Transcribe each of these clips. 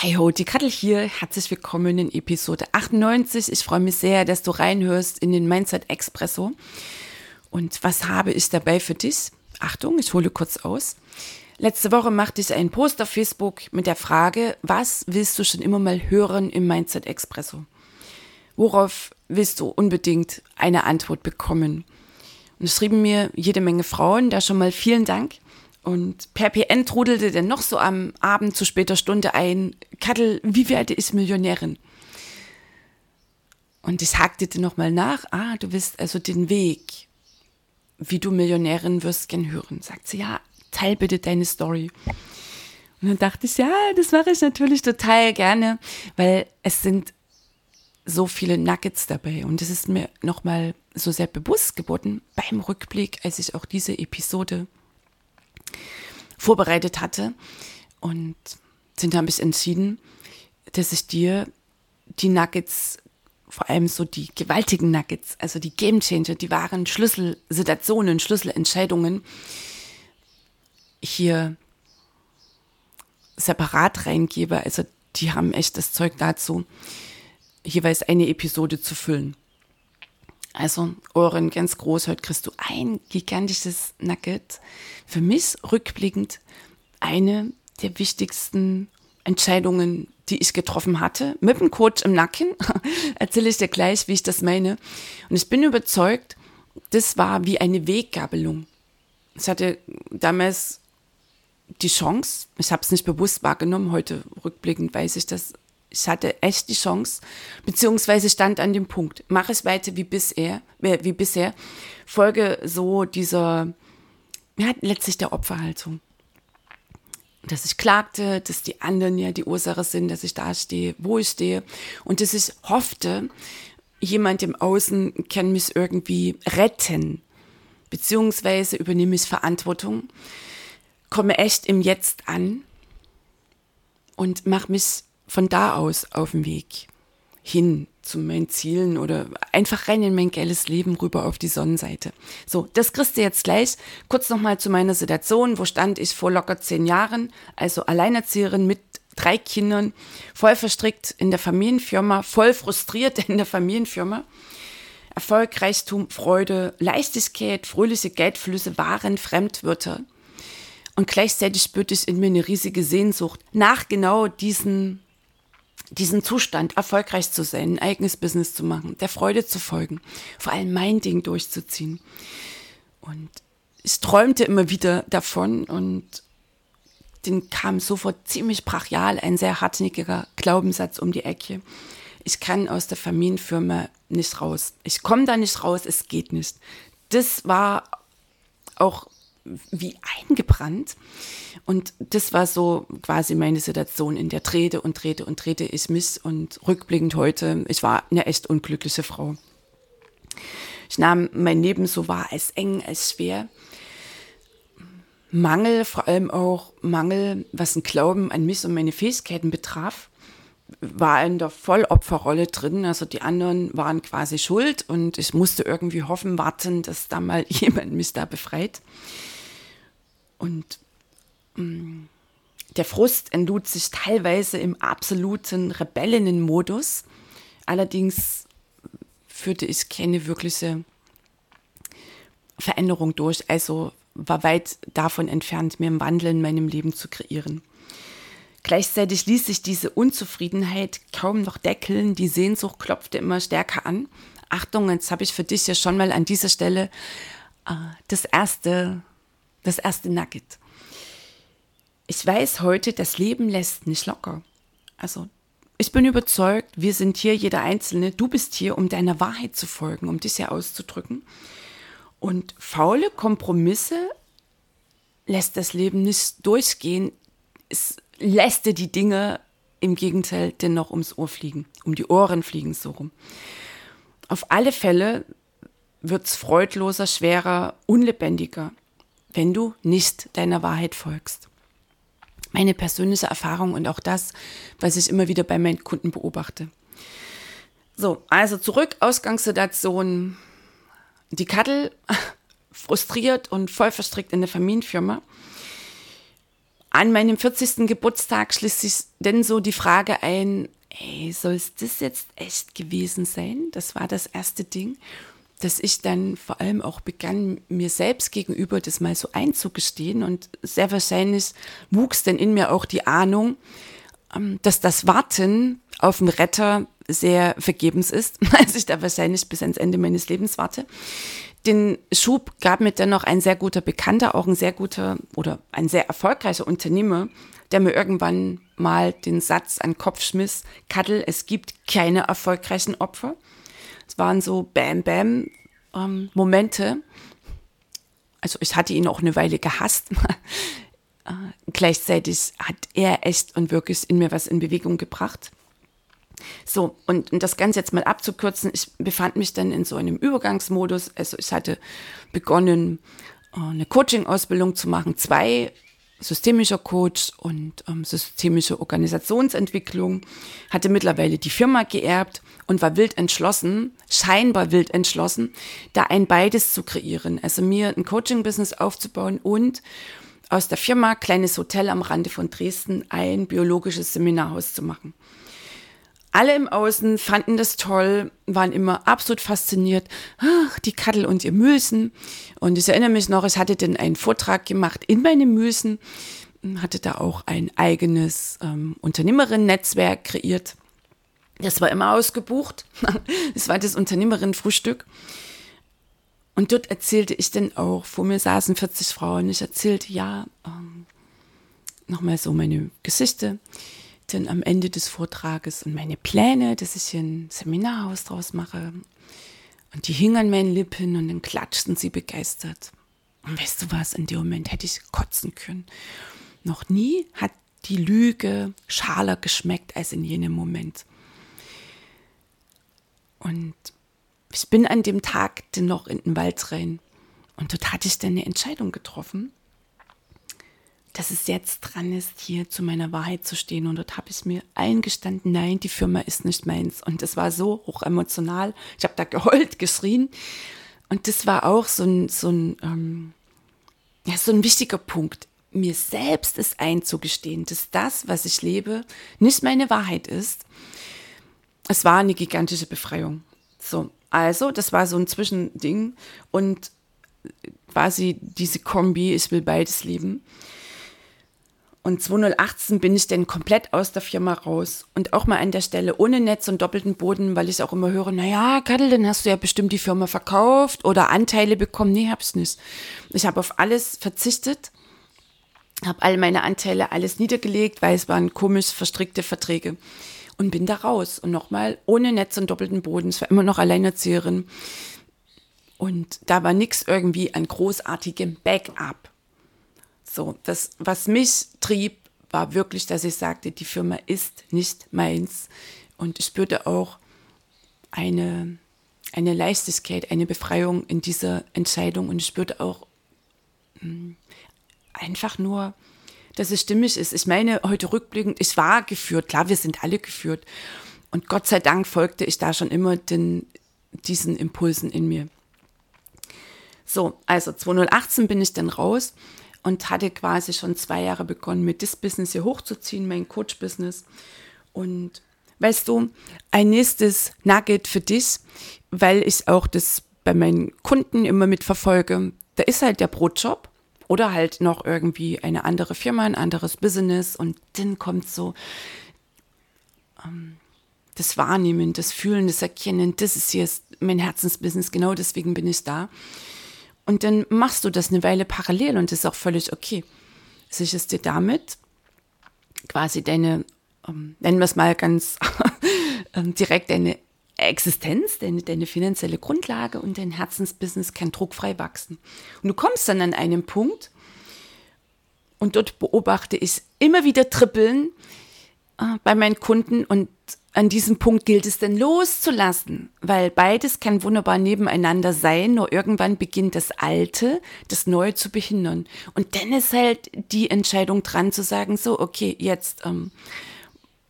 Hey ho, die Kattel hier. Herzlich willkommen in Episode 98. Ich freue mich sehr, dass du reinhörst in den Mindset Expresso. Und was habe ich dabei für dich? Achtung, ich hole kurz aus. Letzte Woche machte ich einen Post auf Facebook mit der Frage, was willst du schon immer mal hören im Mindset Expresso? Worauf willst du unbedingt eine Antwort bekommen? Und es schrieben mir jede Menge Frauen, da schon mal vielen Dank. Und per PN trudelte dann noch so am Abend zu später Stunde ein, Kattel, wie werde ich Millionärin? Und ich hakte dir nochmal nach, ah, du willst also den Weg, wie du Millionärin wirst, gern hören. Sagt sie, ja, teil bitte deine Story. Und dann dachte ich, ja, das mache ich natürlich total gerne, weil es sind so viele Nuggets dabei. Und es ist mir nochmal so sehr bewusst geworden beim Rückblick, als ich auch diese Episode vorbereitet hatte. Und sind habe ich entschieden, dass ich dir die Nuggets, vor allem so die gewaltigen Nuggets, also die Game Changer, die wahren Schlüsselsituationen, Schlüsselentscheidungen, hier separat reingebe. Also die haben echt das Zeug dazu, jeweils eine Episode zu füllen. Also Ohren ganz groß, heute kriegst du ein gigantisches Nugget. Für mich rückblickend eine der wichtigsten Entscheidungen, die ich getroffen hatte. Mit dem Coach im Nacken erzähle ich dir gleich, wie ich das meine. Und ich bin überzeugt, das war wie eine Weggabelung. Ich hatte damals die Chance, ich habe es nicht bewusst wahrgenommen, heute rückblickend weiß ich das, ich hatte echt die Chance, beziehungsweise stand an dem Punkt, mache es weiter wie bisher, äh, wie bisher, folge so dieser, ja, letztlich der Opferhaltung. Dass ich klagte, dass die anderen ja die Ursache sind, dass ich da stehe, wo ich stehe. Und dass ich hoffte, jemand im Außen kann mich irgendwie retten, beziehungsweise übernehme ich Verantwortung, komme echt im Jetzt an und mache mich von da aus auf dem Weg hin zu meinen Zielen oder einfach rein in mein geiles Leben rüber auf die Sonnenseite. So, das kriegst du jetzt gleich. Kurz nochmal zu meiner Situation. Wo stand ich vor locker zehn Jahren? Also Alleinerzieherin mit drei Kindern, voll verstrickt in der Familienfirma, voll frustriert in der Familienfirma. Erfolg, Reichtum, Freude, Leichtigkeit, fröhliche Geldflüsse waren Fremdwörter. Und gleichzeitig spürte ich in mir eine riesige Sehnsucht nach genau diesen diesen Zustand, erfolgreich zu sein, ein eigenes Business zu machen, der Freude zu folgen, vor allem mein Ding durchzuziehen. Und ich träumte immer wieder davon und den kam sofort ziemlich brachial ein sehr hartnäckiger Glaubenssatz um die Ecke. Ich kann aus der Familienfirma nicht raus. Ich komme da nicht raus, es geht nicht. Das war auch wie eingebrannt. Und das war so quasi meine Situation, in der drehte und drehte und drehte ich mich. Und rückblickend heute, ich war eine echt unglückliche Frau. Ich nahm mein Leben so wahr als eng, als schwer. Mangel, vor allem auch Mangel, was ein Glauben an mich und meine Fähigkeiten betraf, war in der Vollopferrolle drin. Also die anderen waren quasi schuld und ich musste irgendwie hoffen, warten, dass da mal jemand mich da befreit. Und mh, mm, der Frust entlud sich teilweise im absoluten Rebellinnenmodus. Allerdings führte ich keine wirkliche Veränderung durch, also war weit davon entfernt, mir einen Wandel in meinem Leben zu kreieren. Gleichzeitig ließ sich diese Unzufriedenheit kaum noch deckeln, die Sehnsucht klopfte immer stärker an. Achtung, jetzt habe ich für dich ja schon mal an dieser Stelle äh, das erste das erste Nugget. Ich weiß heute, das Leben lässt nicht locker. Also, ich bin überzeugt, wir sind hier, jeder Einzelne, du bist hier, um deiner Wahrheit zu folgen, um dich hier auszudrücken. Und faule Kompromisse lässt das Leben nicht durchgehen. Es lässt dir die Dinge im Gegenteil dennoch ums Ohr fliegen, um die Ohren fliegen so rum. Auf alle Fälle wird es freudloser, schwerer, unlebendiger, wenn du nicht deiner Wahrheit folgst. Meine persönliche Erfahrung und auch das, was ich immer wieder bei meinen Kunden beobachte. So, also zurück, Ausgangssituation. Die Kattel frustriert und voll verstrickt in der Familienfirma. An meinem 40. Geburtstag schließt sich denn so die Frage ein, ey, soll es das jetzt echt gewesen sein? Das war das erste Ding, dass ich dann vor allem auch begann, mir selbst gegenüber das mal so einzugestehen. Und sehr wahrscheinlich wuchs dann in mir auch die Ahnung, ähm, dass das Warten auf einen Retter sehr vergebens ist, als ich da wahrscheinlich bis ans Ende meines Lebens warte den Schub gab mir dennoch ein sehr guter Bekannter, auch ein sehr guter oder ein sehr erfolgreicher Unternehmer, der mir irgendwann mal den Satz an den Kopf schmiss, Kattel, es gibt keine erfolgreichen Opfer. Es waren so Bam Bam ähm. Also ich hatte ihn auch eine Weile gehasst. äh, gleichzeitig hat er echt und wirklich in mir was in Bewegung gebracht. So, und, und das Ganze jetzt mal abzukürzen, ich befand mich dann in so einem Übergangsmodus. Also ich hatte begonnen, äh, eine Coaching-Ausbildung zu machen, zwei systemischer Coach und ähm, systemische Organisationsentwicklung, hatte mittlerweile die Firma geerbt und war wild entschlossen, scheinbar wild entschlossen, da ein beides zu kreieren. Also mir ein Coaching-Business aufzubauen und aus der Firma, kleines Hotel am Rande von Dresden, ein biologisches Seminarhaus zu machen. Alle im Außen fanden das toll, waren immer absolut fasziniert. Ach, die Kattel und ihr Müsen. Und ich erinnere mich noch, ich hatte dann einen Vortrag gemacht in meinem Müsen, hatte da auch ein eigenes ähm, Unternehmerinnen-Netzwerk kreiert. Das war immer ausgebucht. Das war das Unternehmerinnen-Frühstück. Und dort erzählte ich dann auch, vor mir saßen 40 Frauen. Ich erzählte, ja, ähm, nochmal so meine Geschichte dann am Ende des Vortrages und meine Pläne, dass ich hier ein Seminarhaus draus mache. Und die hingen an meinen Lippen und dann klatschten sie begeistert. Und weißt du was, in dem Moment hätte ich kotzen können. Noch nie hat die Lüge schaler geschmeckt als in jenem Moment. Und ich bin an dem Tag dann noch in den Wald rein. Und dort hatte ich dann eine Entscheidung getroffen dass es jetzt dran ist, hier zu meiner Wahrheit zu stehen. Und dort habe ich mir eingestanden, nein, die Firma ist nicht meins. Und das war so hoch emotional. Ich habe da geheult, geschrien. Und das war auch so ein, so ein, ähm, ja, so ein wichtiger Punkt, mir selbst es einzugestehen, dass das, was ich lebe, nicht meine Wahrheit ist. Es war eine gigantische Befreiung. So, also, das war so ein Zwischending und quasi diese Kombi, ich will beides leben. Und 2018 bin ich dann komplett aus der Firma raus. Und auch mal an der Stelle ohne Netz und doppelten Boden, weil ich auch immer höre, naja, Kadel, dann hast du ja bestimmt die Firma verkauft oder Anteile bekommen. Nee, hab's nicht. Ich habe auf alles verzichtet, habe all meine Anteile alles niedergelegt, weil es waren komisch verstrickte Verträge. Und bin da raus. Und nochmal ohne Netz und doppelten Boden. Ich war immer noch Alleinerzieherin. Und da war nichts irgendwie an großartigem Backup. So, das, was mich trieb, war wirklich, dass ich sagte, die Firma ist nicht meins. Und ich spürte auch eine, eine Leichtigkeit, eine Befreiung in dieser Entscheidung. Und ich spürte auch mh, hm, einfach nur, dass es stimmig ist. Ich meine, heute rückblickend, ich war geführt. Klar, wir sind alle geführt. Und Gott sei Dank folgte ich da schon immer den, diesen Impulsen in mir. So, also 2018 bin ich dann raus und hatte quasi schon zwei Jahre begonnen, mit das Business hier hochzuziehen, mein Coach-Business. Und weißt du, ein nächstes Nugget für dich, weil ich auch das bei meinen Kunden immer mitverfolge, da ist halt der Brotjob oder halt noch irgendwie eine andere Firma, ein anderes Business und dann kommt so ähm, das Wahrnehmen, das Fühlen, das Erkennen, das ist jetzt mein Herzensbusiness, genau deswegen bin ich da. Und dann machst du das eine Weile parallel und das ist auch völlig okay. Sicherst dir damit quasi deine, ähm, nennen wir es mal ganz ähm, direkt, deine Existenz, deine, deine finanzielle Grundlage und dein Herzensbusiness kann druckfrei wachsen. Und du kommst dann an einen Punkt, und dort beobachte ich immer wieder Trippeln äh, bei meinen Kunden und an diesem Punkt gilt es dann loszulassen, weil beides kann wunderbar nebeneinander sein, nur irgendwann beginnt das Alte, das Neue zu behindern. Und dann ist halt die Entscheidung dran zu sagen, so, okay, jetzt ähm,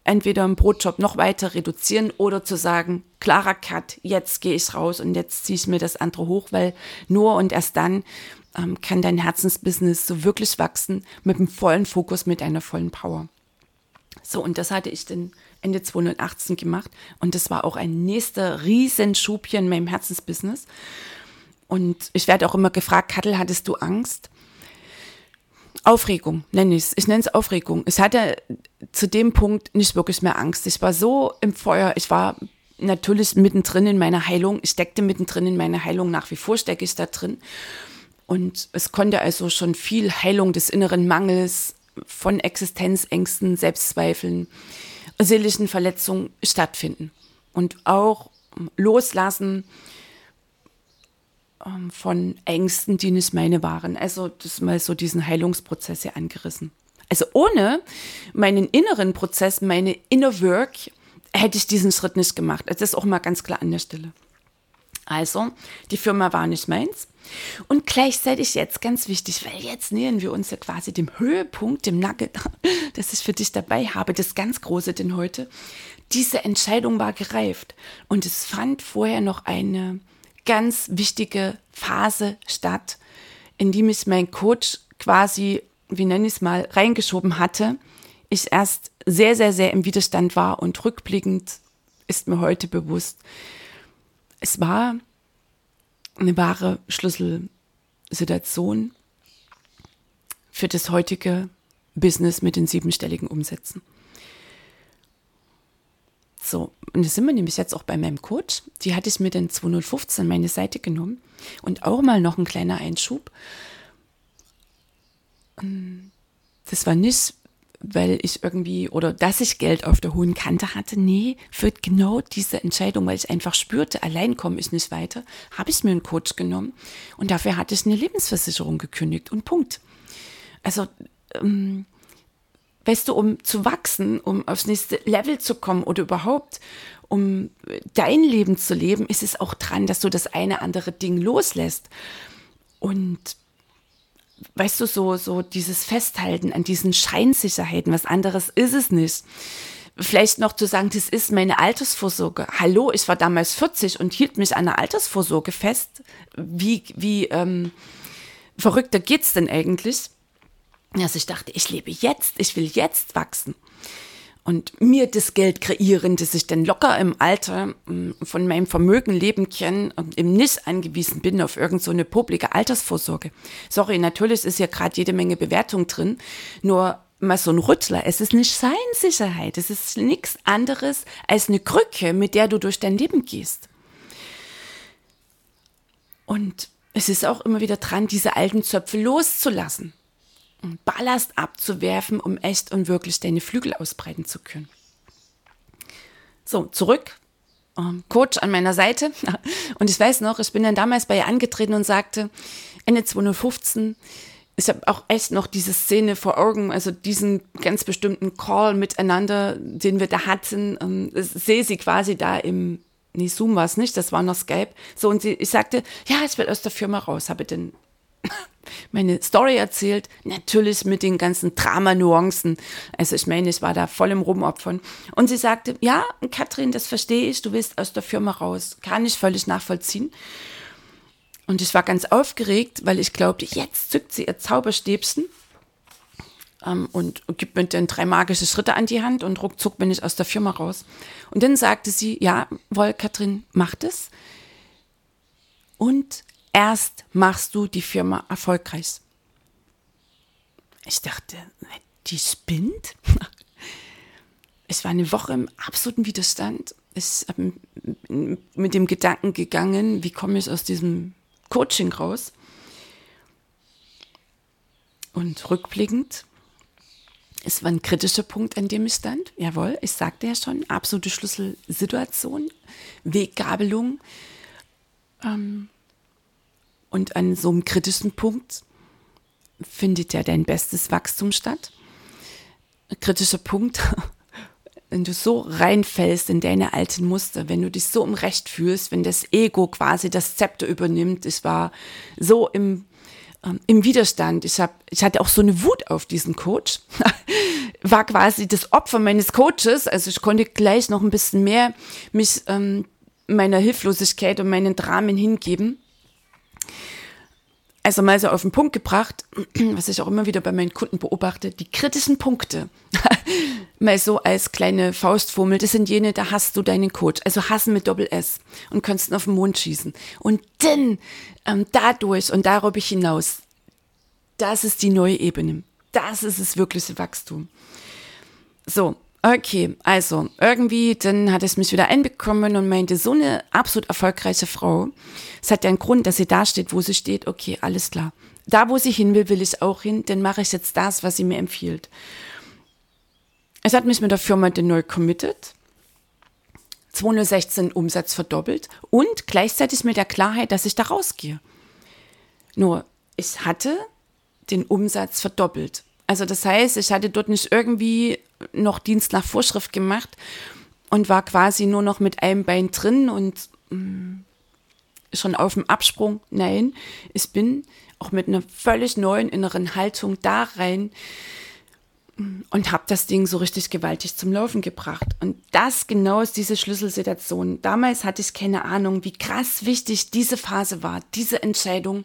entweder im Brotjob noch weiter reduzieren oder zu sagen, klarer Cut, jetzt gehe ich raus und jetzt ziehe ich mir das andere hoch, weil nur und erst dann ähm, kann dein Herzensbusiness so wirklich wachsen mit einem vollen Fokus, mit einer vollen Power. So, und das hatte ich dann Ende 2018 gemacht und das war auch ein nächster Riesenschub hier in meinem Herzensbusiness. Und ich werde auch immer gefragt, Kattel, hattest du Angst? Aufregung nenne ich es. Ich nenne es Aufregung. Ich hatte zu dem Punkt nicht wirklich mehr Angst. Ich war so im Feuer. Ich war natürlich mittendrin in meiner Heilung. Ich steckte mittendrin in meiner Heilung. Nach wie vor stecke ich da drin. Und es konnte also schon viel Heilung des inneren Mangels von Existenzängsten, Selbstzweifeln, seelischen Verletzungen stattfinden. Und auch loslassen ähm, von Ängsten, die nicht meine waren. Also das mal so diesen Heilungsprozess hier angerissen. Also ohne meinen inneren Prozess, meine Inner Work, hätte ich diesen Schritt nicht gemacht. Also das ist auch mal ganz klar an der Stelle. Also, die Firma war nicht meins. Und gleichzeitig jetzt ganz wichtig, weil jetzt nähern wir uns ja quasi dem Höhepunkt, dem Nugget, das ich für dich dabei habe, das ganz Große denn heute. Diese Entscheidung war gereift und es fand vorher noch eine ganz wichtige Phase statt, in die mich mein Coach quasi, wie nenne ich es mal, reingeschoben hatte. Ich erst sehr, sehr, sehr im Widerstand war und rückblickend ist mir heute bewusst, es war eine wahre Schlüsselsituation für das heutige Business mit den siebenstelligen Umsätzen. So, und da sind wir nämlich jetzt auch bei meinem Coach. Die hatte ich mir dann 2015 meine Seite genommen. Und auch mal noch ein kleiner Einschub. Das war nicht, weil ich irgendwie oder dass ich Geld auf der hohen Kante hatte. Nee, für genau diese Entscheidung, weil ich einfach spürte, allein komme ich nicht weiter, habe ich mir einen Coach genommen und dafür hatte ich eine Lebensversicherung gekündigt und Punkt. Also, ähm, weißt du, um zu wachsen, um aufs nächste Level zu kommen oder überhaupt, um dein Leben zu leben, ist es auch dran, dass du das eine andere Ding loslässt. Und weißt du, so, so dieses Festhalten an diesen Scheinsicherheiten, was anderes ist es nicht. Vielleicht noch zu sagen, das ist meine Altersvorsorge. Hallo, ich war damals 40 und hielt mich an der Altersvorsorge fest. Wie, wie ähm, verrückter geht's denn eigentlich? Also ich dachte, ich lebe jetzt, ich will jetzt wachsen und mir das Geld kreieren, dass ich dann locker im Alter mm, von meinem Vermögen leben kann und eben nicht angewiesen bin auf irgendeine so publike Altersvorsorge. Sorry, natürlich ist ja gerade jede Menge Bewertung drin, nur mal so ein Rüttler. Es ist eine Scheinsicherheit. Es ist nichts anderes als eine Krücke, mit der du durch dein Leben gehst. Und es ist auch immer wieder dran, diese alten Zöpfe loszulassen. Ballast abzuwerfen, um echt und wirklich deine Flügel ausbreiten zu können. So, zurück. Ähm, Coach an meiner Seite. Und ich weiß noch, ich bin dann damals bei ihr angetreten und sagte, Ende 2015, ich habe auch echt noch diese Szene vor Augen, also diesen ganz bestimmten Call miteinander, den wir da hatten. Ähm, ich sehe sie quasi da im, nee, Zoom war es nicht, das war noch Skype. So, und sie, ich sagte, ja, ich will aus der Firma raus, habe den meine Story erzählt, natürlich mit den ganzen Drama-Nuancen. Also ich meine, ich war da voll im Rumopfern. Und sie sagte, ja, Katrin, das verstehe ich, du willst aus der Firma raus. Kann ich völlig nachvollziehen. Und ich war ganz aufgeregt, weil ich glaubte, jetzt zückt sie ihr Zauberstäbchen ähm, und gibt mir dann drei magische Schritte an die Hand und ruckzuck bin ich aus der Firma raus. Und dann sagte sie, ja, wohl, Katrin, mach das. Und erst machst du die Firma erfolgreich. Ich dachte, die spinnt. Es war eine Woche im absoluten Widerstand. Ich habe mit dem Gedanken gegangen, wie komme ich aus diesem Coaching raus? Und rückblickend Es war ein kritischer Punkt, an dem ich stand. Jawohl, ich sagte ja schon, absolute Schlüsselsituation, Weggabelung. Ähm, und an so einem kritischen Punkt findet ja dein bestes Wachstum statt. Ein kritischer Punkt, wenn du so reinfällst in deine alten Muster, wenn du dich so im Recht fühlst, wenn das Ego quasi das Zepter übernimmt. Ich war so im, ähm, im Widerstand. Ich, hab, ich hatte auch so eine Wut auf diesen Coach. war quasi das Opfer meines Coaches. Also ich konnte gleich noch ein bisschen mehr mich ähm, meiner Hilflosigkeit und meinen Dramen hingeben also mal so auf den Punkt gebracht, was ich auch immer wieder bei meinen Kunden beobachte, die kritischen Punkte, mal so als kleine Faustformel, das sind jene, da hast du deinen Coach, also hassen mit Doppel S und kannst ihn auf den Mond schießen. Und dann ähm, dadurch und darüber hinaus, das ist die neue Ebene. Das ist das wirkliche Wachstum. So, Okay, also irgendwie, dann hat es mich wieder einbekommen und meinte, so eine absolut erfolgreiche Frau, es hat ja einen Grund, dass sie da steht, wo sie steht. Okay, alles klar. Da, wo sie hin will, will ich auch hin, dann mache ich jetzt das, was sie mir empfiehlt. Es hat mich mit der Firma den neu committed, 216 Umsatz verdoppelt und gleichzeitig mit der Klarheit, dass ich da rausgehe. Nur, ich hatte den Umsatz verdoppelt. Also das heißt, ich hatte dort nicht irgendwie noch Dienst nach Vorschrift gemacht und war quasi nur noch mit einem Bein drin und mm, schon auf dem Absprung. Nein, ich bin auch mit einer völlig neuen inneren Haltung da rein mm, und habe das Ding so richtig gewaltig zum Laufen gebracht. Und das genau ist diese Schlüsselsituation. Damals hatte ich keine Ahnung, wie krass wichtig diese Phase war, diese Entscheidung,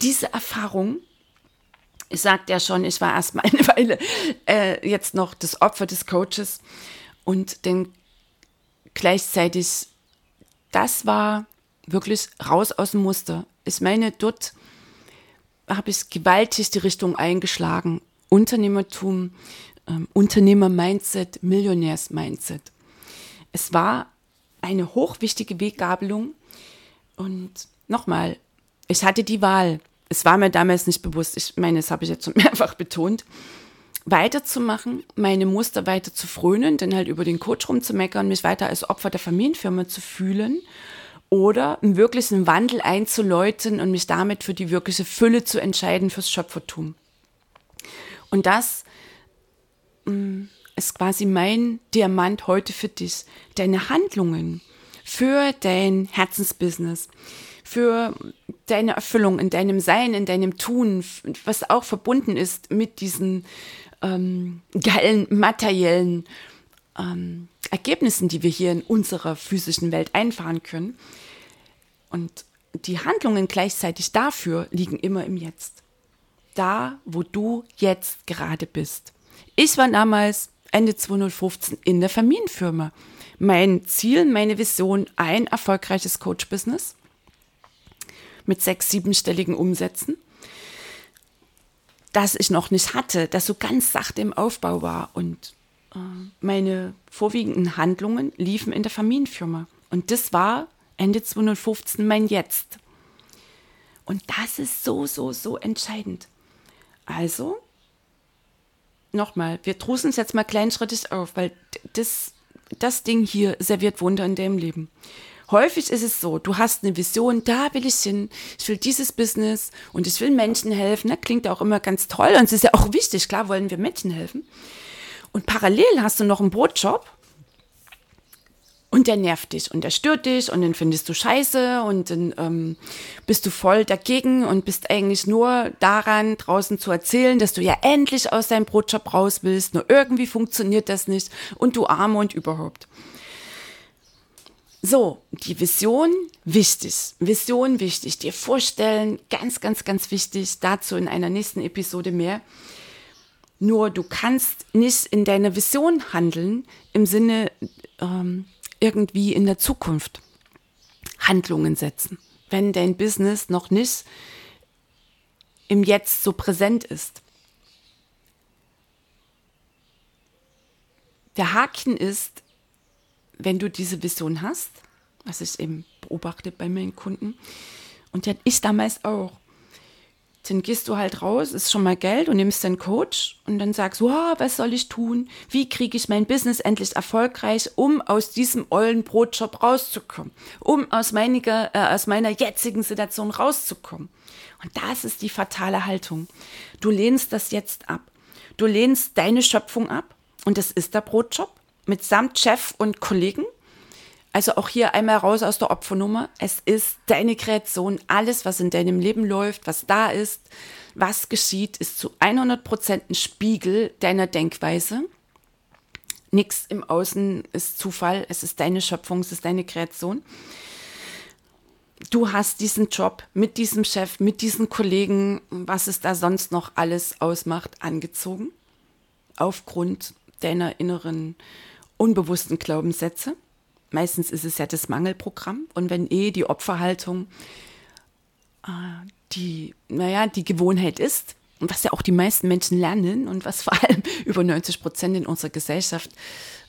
diese Erfahrung ich sagte ja schon, ich war erstmal eine Weile äh, jetzt noch das Opfer des Coaches und dann gleichzeitig, das war wirklich raus aus dem Muster. Ich meine, dort habe ich gewaltig die Richtung eingeschlagen. Unternehmertum, ähm, Unternehmer-Mindset, Millionärs-Mindset. Es war eine hochwichtige Weggabelung und nochmal, ich hatte die Wahl es war mir damals nicht bewusst, ich meine, das habe ich jetzt schon mehrfach betont, weiterzumachen, meine Muster weiter zu frönen, dann halt über den Coach rumzumeckern, mich weiter als Opfer der Familienfirma zu fühlen oder einen wirklichen Wandel einzuläuten und mich damit für die wirkliche Fülle zu entscheiden fürs Schöpfertum. Und das mm, ist quasi mein Diamant heute für dich. Deine Handlungen für dein Herzensbusiness, für deine Erfüllung in deinem Sein, in deinem Tun, was auch verbunden ist mit diesen ähm, geilen materiellen ähm, Ergebnissen, die wir hier in unserer physischen Welt einfahren können. Und die Handlungen gleichzeitig dafür liegen immer im Jetzt. Da, wo du jetzt gerade bist. Ich war damals Ende 2015 in der Familienfirma. Mein Ziel, meine Vision, ein erfolgreiches Coach-Business mit sechs, siebenstelligen Umsätzen, das ich noch nicht hatte, das so ganz sachte im Aufbau war. Und äh, meine vorwiegenden Handlungen liefen in der Familienfirma. Und das war Ende 2015 mein Jetzt. Und das ist so, so, so entscheidend. Also, nochmal, wir trusen es jetzt mal kleinschrittig auf, weil das, das Ding hier serviert Wunder in deinem Leben häufig ist es so, du hast eine Vision, da will ich hin, ich will dieses Business und ich will Menschen helfen. Das klingt auch immer ganz toll und es ist ja auch wichtig, klar wollen wir Menschen helfen. Und parallel hast du noch einen Brotjob und der nervt dich und der stört dich und den findest du scheiße und dann ähm, bist du voll dagegen und bist eigentlich nur daran, draußen zu erzählen, dass du ja endlich aus deinem Brotjob raus willst, nur irgendwie funktioniert das nicht und du arme und überhaupt. So, die Vision, wichtig. Vision, wichtig. Dir vorstellen, ganz, ganz, ganz wichtig. Dazu in einer nächsten Episode mehr. Nur du kannst nicht in deiner Vision handeln im Sinne ähm, irgendwie in der Zukunft Handlungen setzen, wenn dein Business noch nicht im Jetzt so präsent ist. Der Haken ist, wenn du diese Vision hast, was ich eben beobachte bei meinen Kunden, und ja ich damals auch, dann gehst du halt raus, ist schon mal Geld und nimmst den Coach und dann sagst du, oh, was soll ich tun? Wie kriege ich mein Business endlich erfolgreich, um aus diesem ollen Brotjob rauszukommen, um aus meiner, äh, aus meiner jetzigen Situation rauszukommen? Und das ist die fatale Haltung. Du lehnst das jetzt ab. Du lehnst deine Schöpfung ab und das ist der Brotjob mitsamt Chef und Kollegen also auch hier einmal raus aus der Opfernummer. Es ist deine Kreation. Alles, was in deinem Leben läuft, was da ist, was geschieht, ist zu 100 Prozent ein Spiegel deiner Denkweise. Nichts im Außen ist Zufall. Es ist deine Schöpfung, es ist deine Kreation. Du hast diesen Job mit diesem Chef, mit diesen Kollegen, was es da sonst noch alles ausmacht, angezogen. Aufgrund deiner inneren unbewussten Glaubenssätze. Meistens ist es ja das Mangelprogramm. Und wenn eh die Opferhaltung äh, die, naja, die Gewohnheit ist, und was ja auch die meisten Menschen lernen und was vor allem über 90 Prozent in unserer Gesellschaft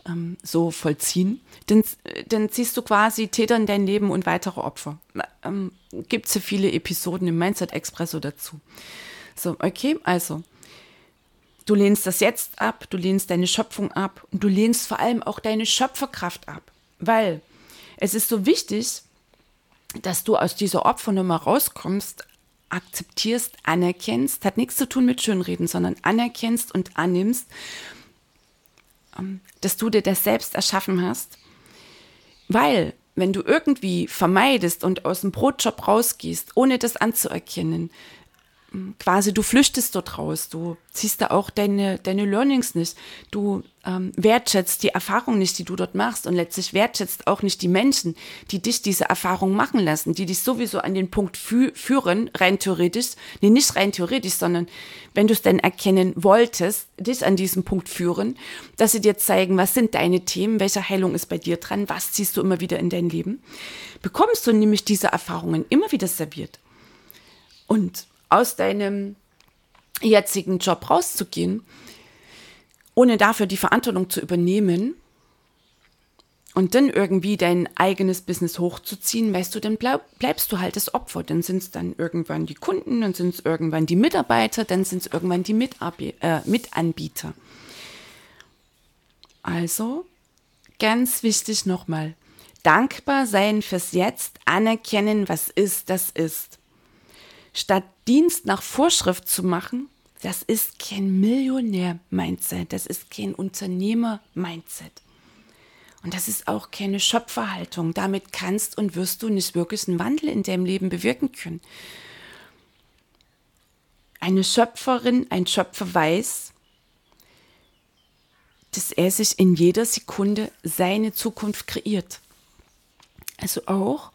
ähm, so vollziehen, dann, dann ziehst du quasi Täter in dein Leben und weitere Opfer. Ähm, Gibt es ja viele Episoden im Mindset Expresso dazu. So, okay, also du lehnst das jetzt ab, du lehnst deine Schöpfung ab und du lehnst vor allem auch deine Schöpferkraft ab. Weil es ist so wichtig, dass du aus dieser Opfernummer rauskommst, akzeptierst, anerkennst, hat nichts zu tun mit Schönreden, sondern anerkennst und annimmst, ähm, dass du dir das selbst erschaffen hast. Weil, wenn du irgendwie vermeidest und aus dem Brotjob rausgehst, ohne das anzuerkennen, quasi du flüchtest dort raus, du ziehst da auch deine, deine Learnings nicht, du ähm, wertschätzt die Erfahrung nicht, die du dort machst und letztlich wertschätzt auch nicht die Menschen, die dich diese Erfahrung machen lassen, die dich sowieso an den Punkt fü führen, rein theoretisch, nee, nicht rein theoretisch, sondern wenn du es denn erkennen wolltest, dich an diesem Punkt führen, dass sie dir zeigen, was sind deine Themen, welche Heilung ist bei dir dran, was ziehst du immer wieder in dein Leben, bekommst du nämlich diese Erfahrungen immer wieder serviert. Und aus deinem jetzigen Job rauszugehen, ohne dafür die Verantwortung zu übernehmen und dann irgendwie dein eigenes Business hochzuziehen, weißt du, dann bleib, bleibst du halt das Opfer. Dann sind es dann irgendwann die Kunden, dann sind es irgendwann die Mitarbeiter, dann sind es irgendwann die Mitarbe äh, Mitanbieter. Also, ganz wichtig nochmal, dankbar sein fürs Jetzt, anerkennen, was ist, das ist statt Dienst nach Vorschrift zu machen, das ist kein Millionär-Mindset, das ist kein Unternehmer-Mindset. Und das ist auch keine Schöpferhaltung. Damit kannst und wirst du nicht wirklich einen Wandel in deinem Leben bewirken können. Eine Schöpferin, ein Schöpfer weiß, dass er sich in jeder Sekunde seine Zukunft kreiert. Also auch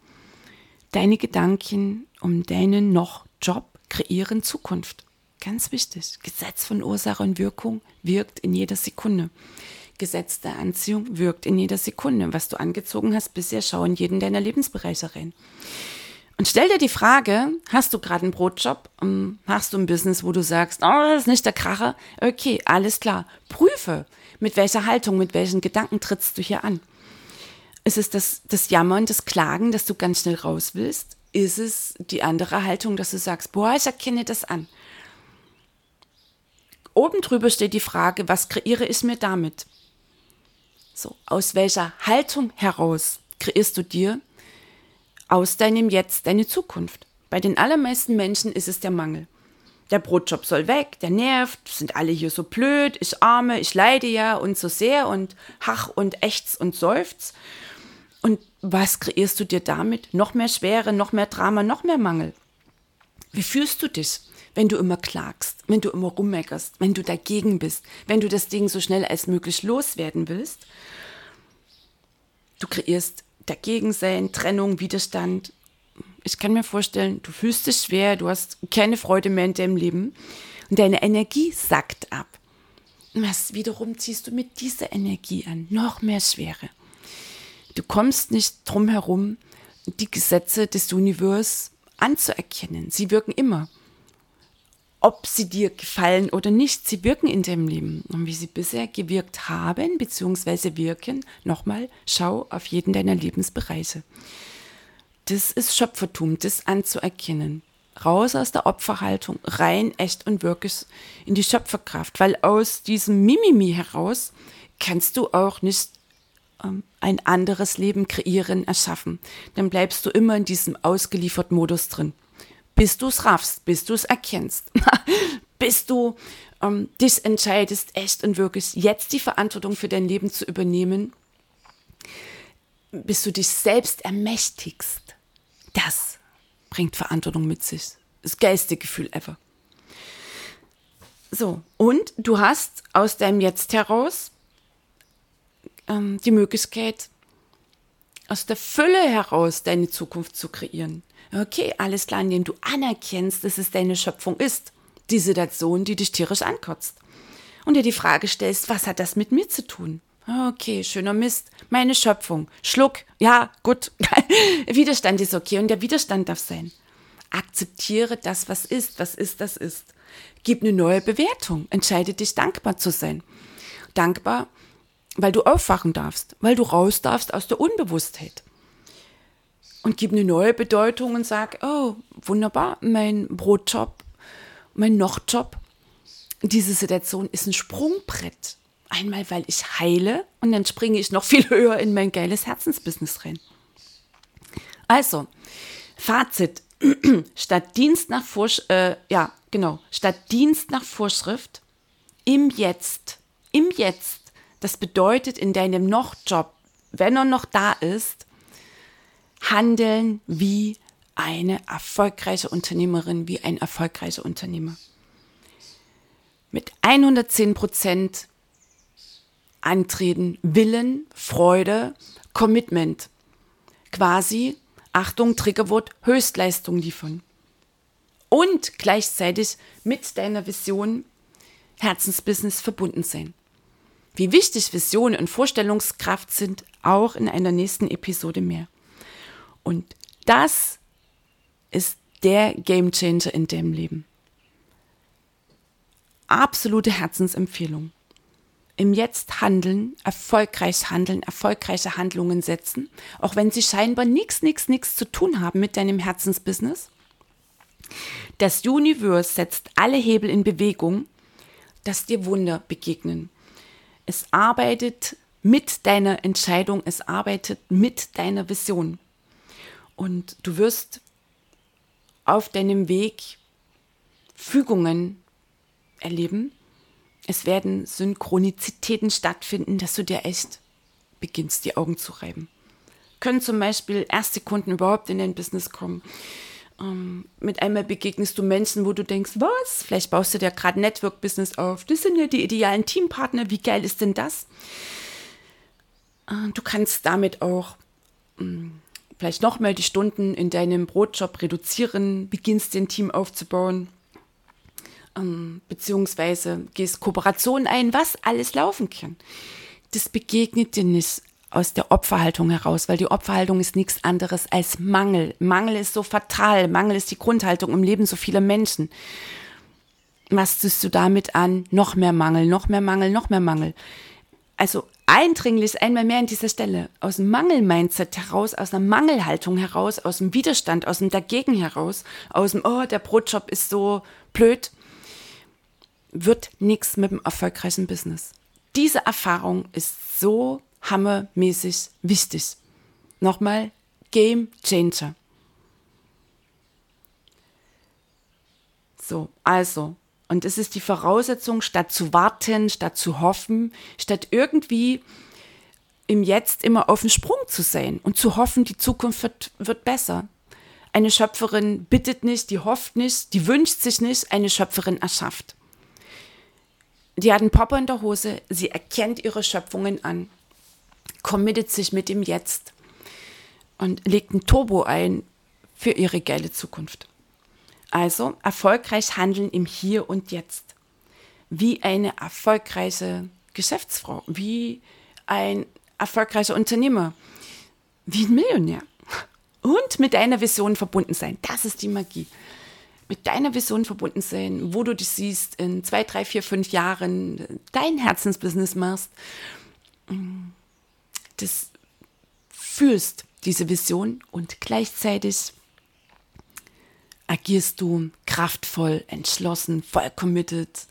deine Gedanken um deinen noch Job kreieren Zukunft. Ganz wichtig. Gesetz von Ursache und Wirkung wirkt in jeder Sekunde. Gesetz der Anziehung wirkt in jeder Sekunde. Was du angezogen hast bisher, schau in jeden deiner Lebensbereiche rein. Und stell dir die Frage, hast du gerade einen Brotjob? Ähm, hast du ein Business, wo du sagst, oh, das ist nicht der Kracher? Okay, alles klar. Prüfe, mit welcher Haltung, mit welchen Gedanken trittst du hier an. Ist es das, das Jammern, das Klagen, dass du ganz schnell raus willst? Ist es die andere Haltung, dass du sagst, boah, ich erkenne das an. Oben drüber steht die Frage, was kreiere ich mir damit? So, aus welcher Haltung heraus kreierst du dir aus deinem Jetzt deine Zukunft? Bei den allermeisten Menschen ist es der Mangel. Der Brotjob soll weg, der nervt, sind alle hier so blöd, ich arme, ich leide ja und so sehr und hach und ächz und seufz. Was kreierst du dir damit? Noch mehr Schwere, noch mehr Drama, noch mehr Mangel. Wie fühlst du dich, wenn du immer klagst, wenn du immer rummeckerst, wenn du dagegen bist, wenn du das Ding so schnell als möglich loswerden willst? Du kreierst dagegen sein, Trennung, Widerstand. Ich kann mir vorstellen, du fühlst dich schwer, du hast keine Freude mehr in deinem Leben und deine Energie sackt ab. Was wiederum ziehst du mit dieser Energie an? Noch mehr Schwere. Du kommst nicht drum herum, die Gesetze des Universums anzuerkennen. Sie wirken immer. Ob sie dir gefallen oder nicht, sie wirken in deinem Leben. Und wie sie bisher gewirkt haben, beziehungsweise wirken, nochmal, schau auf jeden deiner Lebensbereiche. Das ist Schöpfertum, das anzuerkennen. raus aus der Opferhaltung, rein, echt und wirklich in die Schöpferkraft, weil aus diesem Mimimi heraus kannst du auch nicht ein anderes Leben kreieren, erschaffen. Dann bleibst du immer in diesem ausgelieferten Modus drin. Bis du es raffst, bis du es erkennst, bis du ähm, dich entscheidest, echt und wirklich jetzt die Verantwortung für dein Leben zu übernehmen, bis du dich selbst ermächtigst. Das bringt Verantwortung mit sich. Das geilste Gefühl ever. So, und du hast aus deinem Jetzt heraus ähm, die Möglichkeit, aus der Fülle heraus deine Zukunft zu kreieren. Okay, alles klar, indem du anerkennst, dass es deine Schöpfung ist. Die Situation, die dich tierisch ankotzt. Und dir die Frage stellst, was hat das mit mir zu tun? Okay, schöner Mist. Meine Schöpfung. Schluck. Ja, gut. Widerstand ist okay und der Widerstand darf sein. Akzeptiere das, was ist. Was ist, das ist. Gib eine neue Bewertung. Entscheide dich, dankbar zu sein. Dankbar, weil du aufwachen darfst, weil du raus darfst aus der Unbewusstheit. Und gib eine neue Bedeutung und sag, oh, wunderbar, mein Brotjob, mein Nochjob, diese Situation ist ein Sprungbrett. Einmal, weil ich heile und dann springe ich noch viel höher in mein geiles Herzensbusiness rein. Also, Fazit. statt Dienst nach Vorsch äh, ja, genau, statt Dienst nach Vorschrift im Jetzt, im Jetzt, das bedeutet in deinem Noch-Job, wenn er noch da ist, handeln wie eine erfolgreiche Unternehmerin, wie ein erfolgreicher Unternehmer. Mit 110 Prozent Antreten, Willen, Freude, Commitment. Quasi, Achtung, Triggerwort, Höchstleistung liefern. Und gleichzeitig mit deiner Vision Herzensbusiness verbunden sein. Wie wichtig Vision und Vorstellungskraft sind, auch in einer nächsten Episode mehr. Und das ist der Game Changer in deinem Leben. Absolute Herzensempfehlung im Jetzt handeln, erfolgreich handeln, erfolgreiche Handlungen setzen, auch wenn sie scheinbar nichts, nichts, nichts zu tun haben mit deinem Herzensbusiness. Das Universe setzt alle Hebel in Bewegung, dass dir Wunder begegnen. Es arbeitet mit deiner Entscheidung, es arbeitet mit deiner Vision. Und du wirst auf deinem Weg Fügungen erleben, es werden Synchronizitäten stattfinden, dass du dir echt beginnst, die Augen zu reiben. Können zum Beispiel erste Kunden überhaupt in dein Business kommen. Ähm, mit einmal begegnest du Menschen, wo du denkst, was? Vielleicht baust du dir gerade Network-Business auf. Das sind ja die idealen Teampartner. Wie geil ist denn das? Äh, du kannst damit auch mh, hm, vielleicht nochmal die Stunden in deinem Brotjob reduzieren, beginnst den Team aufzubauen ähm, beziehungsweise gehst Kooperationen ein, was alles laufen kann. Das begegnet dir nicht aus der Opferhaltung heraus, weil die Opferhaltung ist nichts anderes als Mangel. Mangel ist so fatal, Mangel ist die Grundhaltung im Leben so vieler Menschen. Was tust du damit an? Noch mehr Mangel, noch mehr Mangel, noch mehr Mangel. Also eindringlich einmal mehr an dieser Stelle, aus dem Mangel-Mindset heraus, aus einer Mangelhaltung heraus, aus dem Widerstand, aus dem Dagegen heraus, aus dem, oh, der Brotjob ist so blöd, wird nichts mit dem erfolgreichen Business. Diese Erfahrung ist so hammermäßig wichtig. Nochmal, Game Changer. So, also, und es ist die Voraussetzung, statt zu warten, statt zu hoffen, statt irgendwie im Jetzt immer auf dem Sprung zu sein und zu hoffen, die Zukunft wird, wird besser. Eine Schöpferin bittet nicht, die hofft nicht, die wünscht sich nicht, eine Schöpferin erschafft. Die hat einen Popper in der Hose, sie erkennt ihre Schöpfungen an, committet sich mit dem Jetzt und legt ein Turbo ein für ihre geile Zukunft. Also erfolgreich handeln im Hier und Jetzt. Wie eine erfolgreiche Geschäftsfrau, wie ein erfolgreicher Unternehmer, wie ein Millionär. Und mit deiner Vision verbunden sein. Das ist die Magie mit deiner Vision verbunden sein, wo du dich siehst in zwei, drei, vier, fünf Jahren, dein Herzensbusiness machst. Das fühlst diese Vision und gleichzeitig agierst du kraftvoll, entschlossen, voll committed,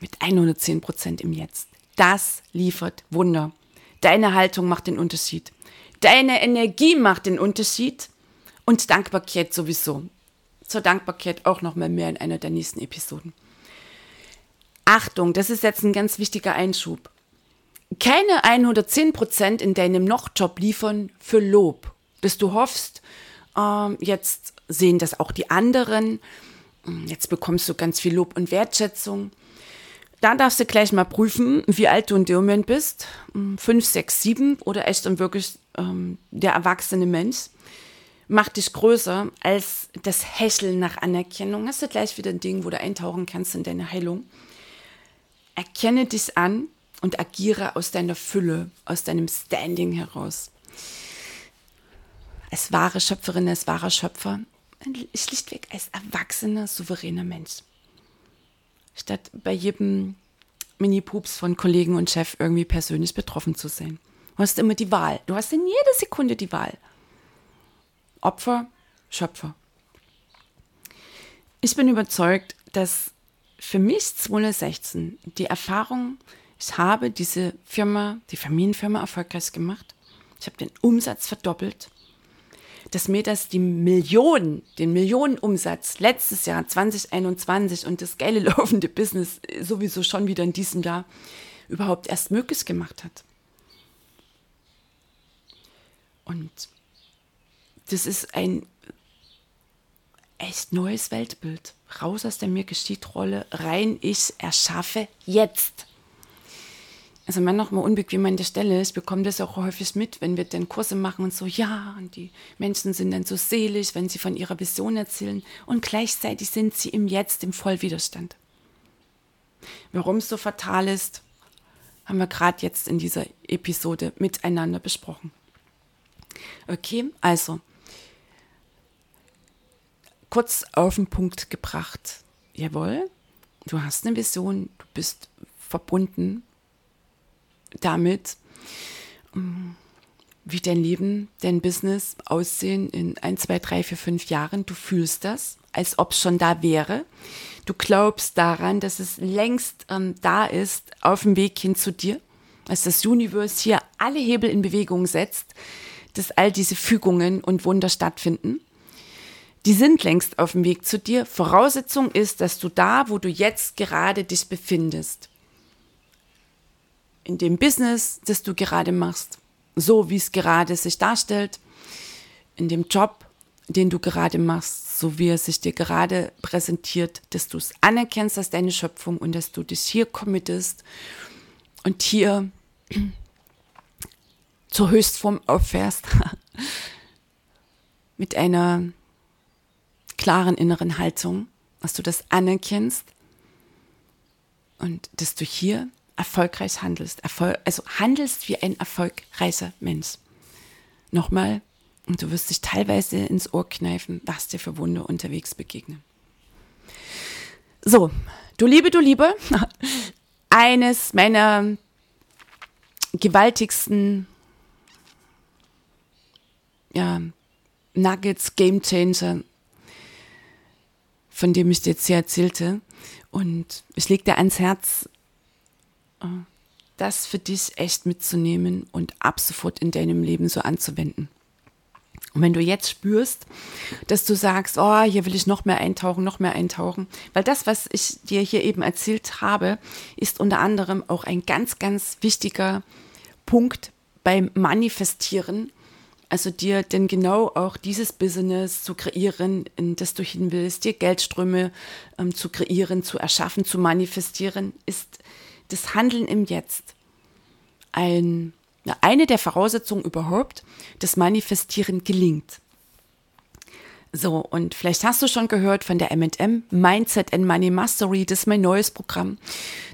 mit 110 Prozent im Jetzt. Das liefert Wunder. Deine Haltung macht den Unterschied. Deine Energie macht den Unterschied. Und Dankbarkeit sowieso. Zur Dankbarkeit auch noch mal mehr in einer der nächsten Episoden. Achtung, das ist jetzt ein ganz wichtiger Einschub. Keine 110 Prozent in deinem Noch-Job liefern für Lob, bis du hoffst, äh, jetzt sehen das auch die anderen, jetzt bekommst du ganz viel Lob und Wertschätzung. Da darfst du gleich mal prüfen, wie alt du in dem Moment bist. Fünf, sechs, sieben oder echt und wirklich ähm, der erwachsene Mensch. Macht dich größer als das Hecheln nach Anerkennung. Hast du gleich wieder ein Ding, wo du eintauchen kannst in deine Heilung. Erkenne dich an und agiere aus deiner Fülle, aus deinem Standing heraus. Als wahre Schöpferin, als wahrer Schöpfer, schlichtweg als erwachsener, souveräner Mensch statt bei jedem Mini-Pups von Kollegen und Chef irgendwie persönlich betroffen zu sein. Du hast immer die Wahl. Du hast in jeder Sekunde die Wahl. Opfer, Schöpfer. Ich bin überzeugt, dass für mich 2016 die Erfahrung, ich habe diese Firma, die Familienfirma erfolgreich gemacht. Ich habe den Umsatz verdoppelt dass mir das die Millionen, den Millionenumsatz letztes Jahr 2021 und das geile laufende Business sowieso schon wieder in diesem Jahr überhaupt erst möglich gemacht hat. Und das ist ein echt neues Weltbild. Raus aus der mir geschieht Rolle, rein ich erschaffe jetzt also man noch mal unbequem an der Stelle. Ich bekomme das auch häufig mit, wenn wir dann Kurse machen und so, ja, und die Menschen sind dann so selig, wenn sie von ihrer Vision erzählen und gleichzeitig sind sie im Jetzt im Vollwiderstand. Warum es so fatal ist, haben wir gerade jetzt in dieser Episode miteinander besprochen. Okay, also kurz auf den Punkt gebracht. Jawohl, du hast eine Vision, du bist verbunden damit, ähm, wie dein Leben, dein Business aussehen in ein, zwei, drei, vier, fünf Jahren. Du fühlst das, als ob es schon da wäre. Du glaubst daran, dass es längst ähm, da ist, auf dem Weg hin zu dir, als das Universum hier alle Hebel in Bewegung setzt, dass all diese Fügungen und Wunder stattfinden. Die sind längst auf dem Weg zu dir. Voraussetzung ist, dass du da, wo du jetzt gerade dich befindest, in dem Business, das du gerade machst, so wie es gerade sich darstellt, in dem Job, den du gerade machst, so wie er sich dir gerade präsentiert, dass du es anerkennst als deine Schöpfung und dass du dich hier committest und hier zur Höchstform auffährst mit einer klaren inneren Haltung, dass du das anerkennst und dass du hier erfolgreich handelst. Erfol also handelst wie ein erfolgreicher Mensch. Nochmal, und du wirst dich teilweise ins Ohr kneifen, was dir für Wunder unterwegs begegnen. So, du Liebe, du Liebe, eines meiner gewaltigsten ja, Nuggets, Game Changer, von dem ich dir jetzt hier erzählte. Und ich lege dir ans Herz, das für dich echt mitzunehmen und ab sofort in deinem Leben so anzuwenden. Und wenn du jetzt spürst, dass du sagst, oh, hier will ich noch mehr eintauchen, noch mehr eintauchen, weil das, was ich dir hier eben erzählt habe, ist unter anderem auch ein ganz, ganz wichtiger Punkt beim Manifestieren. Also dir denn genau auch dieses Business zu kreieren, in das du hin willst, dir Geldströme ähm, zu kreieren, zu erschaffen, zu manifestieren, ist das Handeln im Jetzt ein, eine der Voraussetzungen überhaupt, das Manifestieren gelingt. So, und vielleicht hast du schon gehört von der MM Mindset and Money Mastery. Das ist mein neues Programm.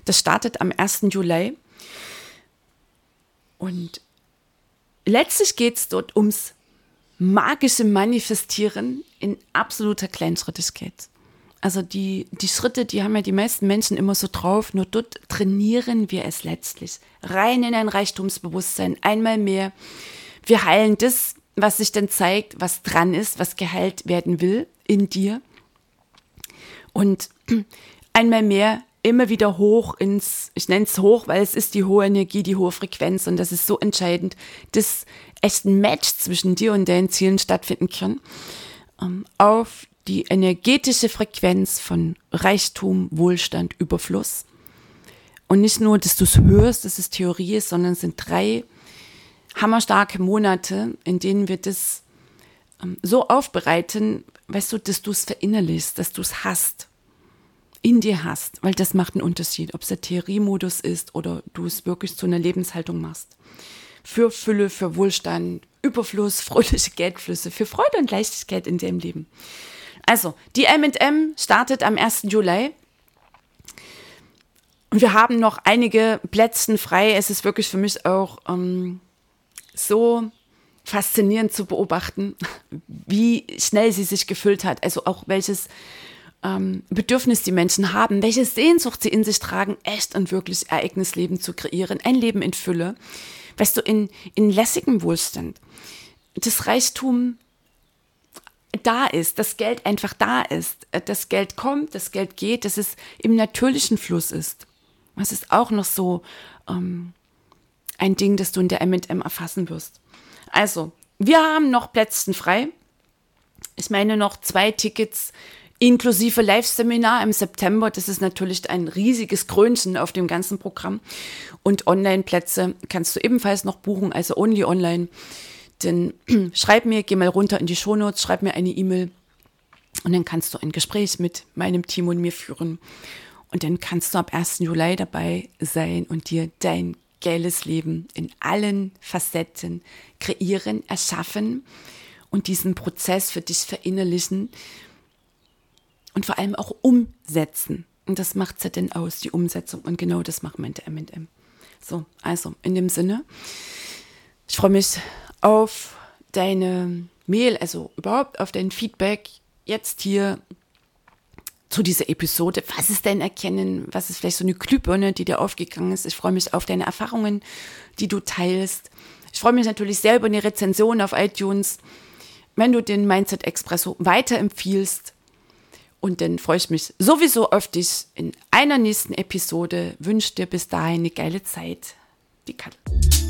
Das startet am 1. Juli. Und letztlich geht es dort ums magische Manifestieren in absoluter Kleinschrittigkeit. Also die, die Schritte, die haben ja die meisten Menschen immer so drauf, nur dort trainieren wir es letztlich. Rein in ein Reichtumsbewusstsein, einmal mehr. Wir heilen das, was sich dann zeigt, was dran ist, was geheilt werden will in dir. Und einmal mehr immer wieder hoch ins, ich nenne es hoch, weil es ist die hohe Energie, die hohe Frequenz und das ist so entscheidend, dass echt ein Match zwischen dir und deinen Zielen stattfinden kann, ähm, auf die energetische Frequenz von Reichtum, Wohlstand, Überfluss. Und nicht nur, dass du es hörst, dass es Theorie ist, sondern es sind drei hammerstarke Monate, in denen wir das ähm, so aufbereiten, weißt du, dass du es verinnerlichst, dass du es hast, in dir hast, weil das macht einen Unterschied, ob es der Theoriemodus ist oder du es wirklich zu einer Lebenshaltung machst. Für Fülle, für Wohlstand, Überfluss, fröhliche Geldflüsse, für Freude und Leichtigkeit in deinem Leben. Also, die MM startet am 1. Juli. Und wir haben noch einige Plätze frei. Es ist wirklich für mich auch ähm, so faszinierend zu beobachten, wie schnell sie sich gefüllt hat. Also auch welches ähm, Bedürfnis die Menschen haben, welche Sehnsucht sie in sich tragen, echt und wirklich Ereignisleben zu kreieren, ein Leben in Fülle. Weißt du, in, in lässigem Wohlstand. Das Reichtum da ist, das Geld einfach da ist, das Geld kommt, das Geld geht, dass es im natürlichen Fluss ist. Das ist auch noch so ähm, ein Ding, das du in der M&M erfassen wirst. Also, wir haben noch Plätze frei. Ich meine noch zwei Tickets inklusive Live-Seminar im September. Das ist natürlich ein riesiges Krönchen auf dem ganzen Programm. Und Online-Plätze kannst du ebenfalls noch buchen, also only online. Denn schreib mir, geh mal runter in die Shownotes, schreib mir eine E-Mail und dann kannst du ein Gespräch mit meinem Team und mir führen. Und dann kannst du ab 1. Juli dabei sein und dir dein geiles Leben in allen Facetten kreieren, erschaffen und diesen Prozess für dich verinnerlichen und vor allem auch umsetzen. Und das macht es ja denn aus, die Umsetzung. Und genau das macht der M&M. So, also in dem Sinne, ich freue mich auf deine Mail, also überhaupt auf dein Feedback jetzt hier zu dieser Episode. Was ist dein Erkennen? Was ist vielleicht so eine Glühbirne, die dir aufgegangen ist? Ich freue mich auf deine Erfahrungen, die du teilst. Ich freue mich natürlich sehr über eine Rezension auf iTunes, wenn du den Mindset Expresso weiterempfiehlst. Und dann freue ich mich sowieso auf dich in einer nächsten Episode. Wünsche dir bis dahin eine geile Zeit. Die Katze.